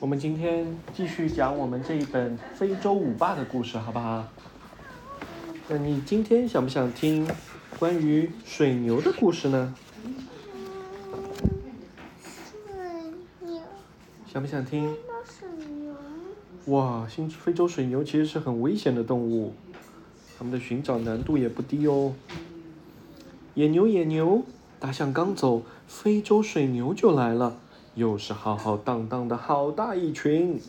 我们今天继续讲我们这一本非洲舞霸的故事，好不好？那你今天想不想听关于水牛的故事呢？水牛，想不想听？水牛，哇，新非洲水牛其实是很危险的动物，它们的寻找难度也不低哦。野牛，野牛，大象刚走，非洲水牛就来了，又是浩浩荡荡的好大一群。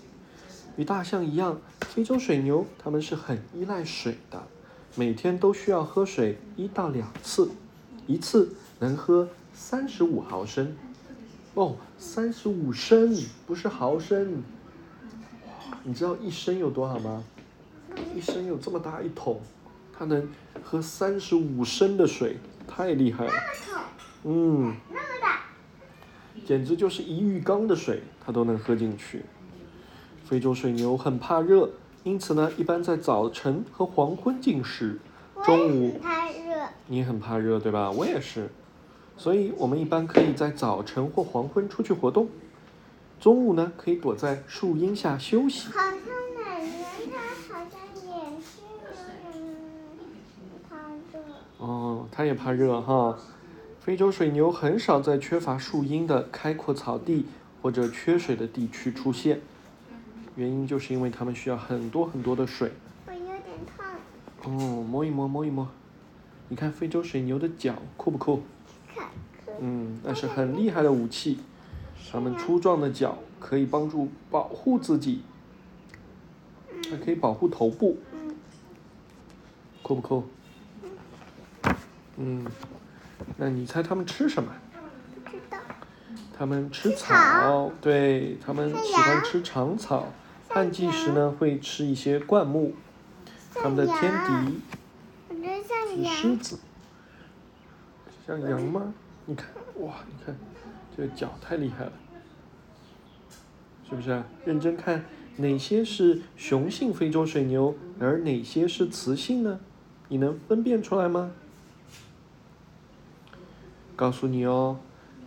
与大象一样，非洲水牛它们是很依赖水的，每天都需要喝水一到两次，一次能喝三十五毫升。哦，三十五升，不是毫升。你知道一升有多少吗？一升有这么大一桶，它能喝三十五升的水，太厉害了。嗯，简直就是一浴缸的水，它都能喝进去。非洲水牛很怕热，因此呢，一般在早晨和黄昏进食。中午怕热，你很怕热，对吧？我也是，所以我们一般可以在早晨或黄昏出去活动。中午呢，可以躲在树荫下休息。好像奶奶她好像也是有点怕热。哦，她也怕热哈。非洲水牛很少在缺乏树荫的开阔草地或者缺水的地区出现，原因就是因为它们需要很多很多的水。我有点烫，哦，摸一摸，摸一摸。你看非洲水牛的脚酷不酷？看，嗯，那是很厉害的武器。它们粗壮的脚可以帮助保护自己，还可以保护头部，嗯，酷不酷？嗯，那你猜它们吃什么？不知道。它们吃吃草草，对，它们喜欢吃长草。旱季时呢，会吃一些灌木。它们的天敌狮羊，子，像羊吗？你看，哇，你看，这个脚太厉害了，是不是啊？认真看，哪些是雄性非洲水牛，而哪些是雌性呢？你能分辨出来吗？告诉你哦，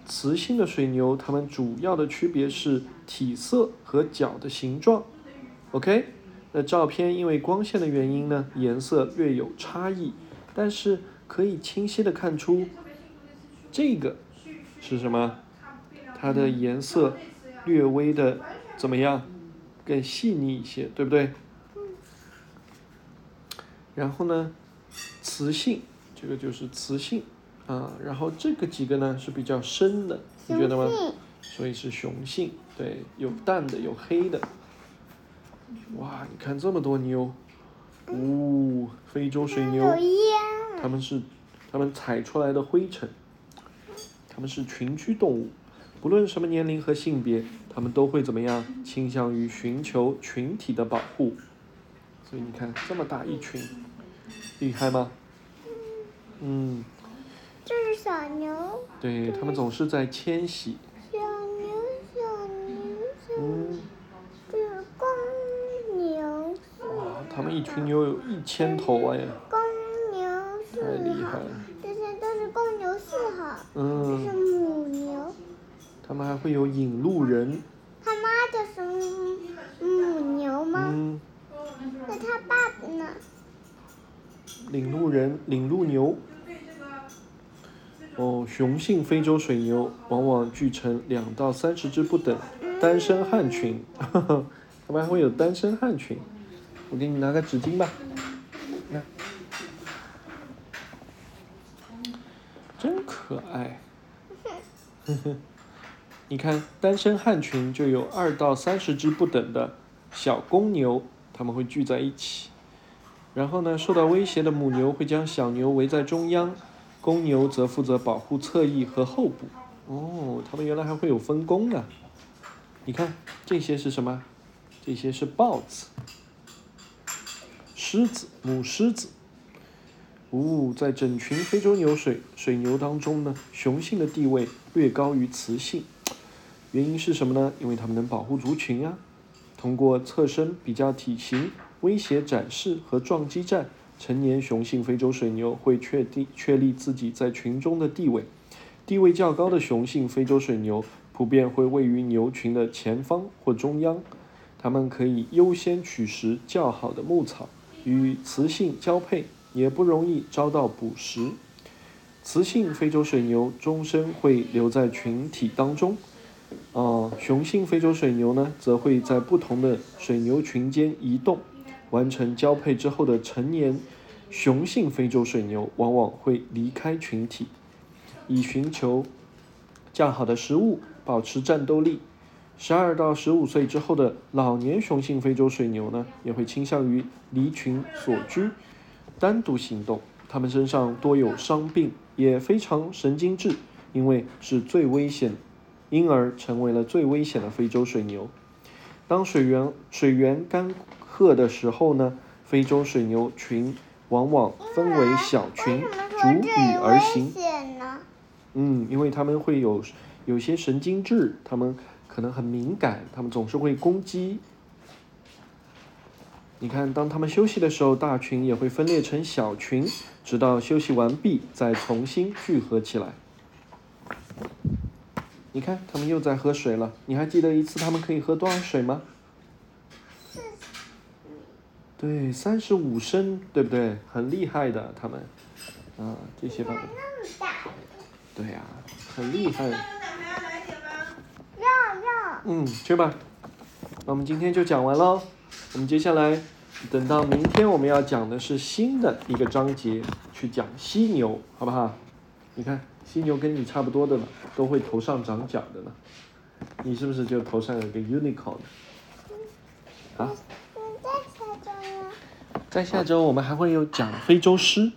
雌性的水牛，它们主要的区别是体色和脚的形状。OK，那照片因为光线的原因呢，颜色略有差异，但是可以清晰的看出，这个是什么？它的颜色略微的怎么样？更细腻一些，对不对？然后呢，雌性这个就是雌性啊，然后这个几个呢是比较深的，你觉得吗？所以是雄性，对，有淡的，有黑的。哇，你看这么多牛，呜、非洲水牛，它们是它们踩出来的灰尘，它们是群居动物，不论什么年龄和性别，它们都会怎么样？倾向于寻求群体的保护。所以你看这么大一群，厉害吗？嗯，这是小牛，对，他们总是在迁徙。小牛，小牛，小牛，嗯，这是公牛，哇，它们一群牛有一千头哎，公牛四太厉号害，了。这些都是公牛四号，这嗯是，母牛，他们还会有引路人。他妈就是母牛吗？嗯，那他爸爸呢？领路人、领路牛。哦，雄性非洲水牛往往聚成两到三十只不等，单身汉群，它们还会有单身汉群。我给你拿个纸巾吧，来，真可爱。你看，单身汉群就有二到三十只不等的小公牛，它们会聚在一起。然后呢，受到威胁的母牛会将小牛围在中央，公牛则负责保护侧翼和后部。哦，它们原来还会有分工呢。你看，这些是什么？这些是豹子、狮子、母狮子。呜、在整群非洲牛水水牛当中呢，雄性的地位略高于雌性。原因是什么呢？因为它们能保护族群啊。通过侧身比较体型、威胁展示和撞击战，成年雄性非洲水牛会确定确立自己在群中的地位。地位较高的雄性非洲水牛普遍会位于牛群的前方或中央。它们可以优先取食较好的牧草，与雌性交配也不容易遭到捕食。雌性非洲水牛终身会留在群体当中，啊，雄性非洲水牛呢，则会在不同的水牛群间移动。完成交配之后的成年雄性非洲水牛往往会离开群体，以寻求较好的食物，保持战斗力。十二到十五岁之后的老年雄性非洲水牛呢，也会倾向于离群所居，单独行动。它们身上多有伤病。也非常神经质，因为是最危险，因而成为了最危险的非洲水牛。当水源水源干涸的时候呢，非洲水牛群往往分为小群，逐羽而行。嗯，因为它们会有有些神经质，它们可能很敏感，它们总是会攻击。你看，当它们休息的时候，大群也会分裂成小群，直到休息完毕再重新聚合起来。你看，它们又在喝水了。你还记得一次它们可以喝多少水吗？对，三十五升，对不对？很厉害的，他们。啊，这些宝宝。对呀，很厉害。要要。嗯，去吧。那我们今天就讲完喽。我们接下来等到明天，我们要讲的是新的一个章节，去讲犀牛，好不好？你看，犀牛跟你差不多的呢，都会头上长角的呢。你是不是就头上有个 unicorn？啊？在下周我们还会有讲非洲狮。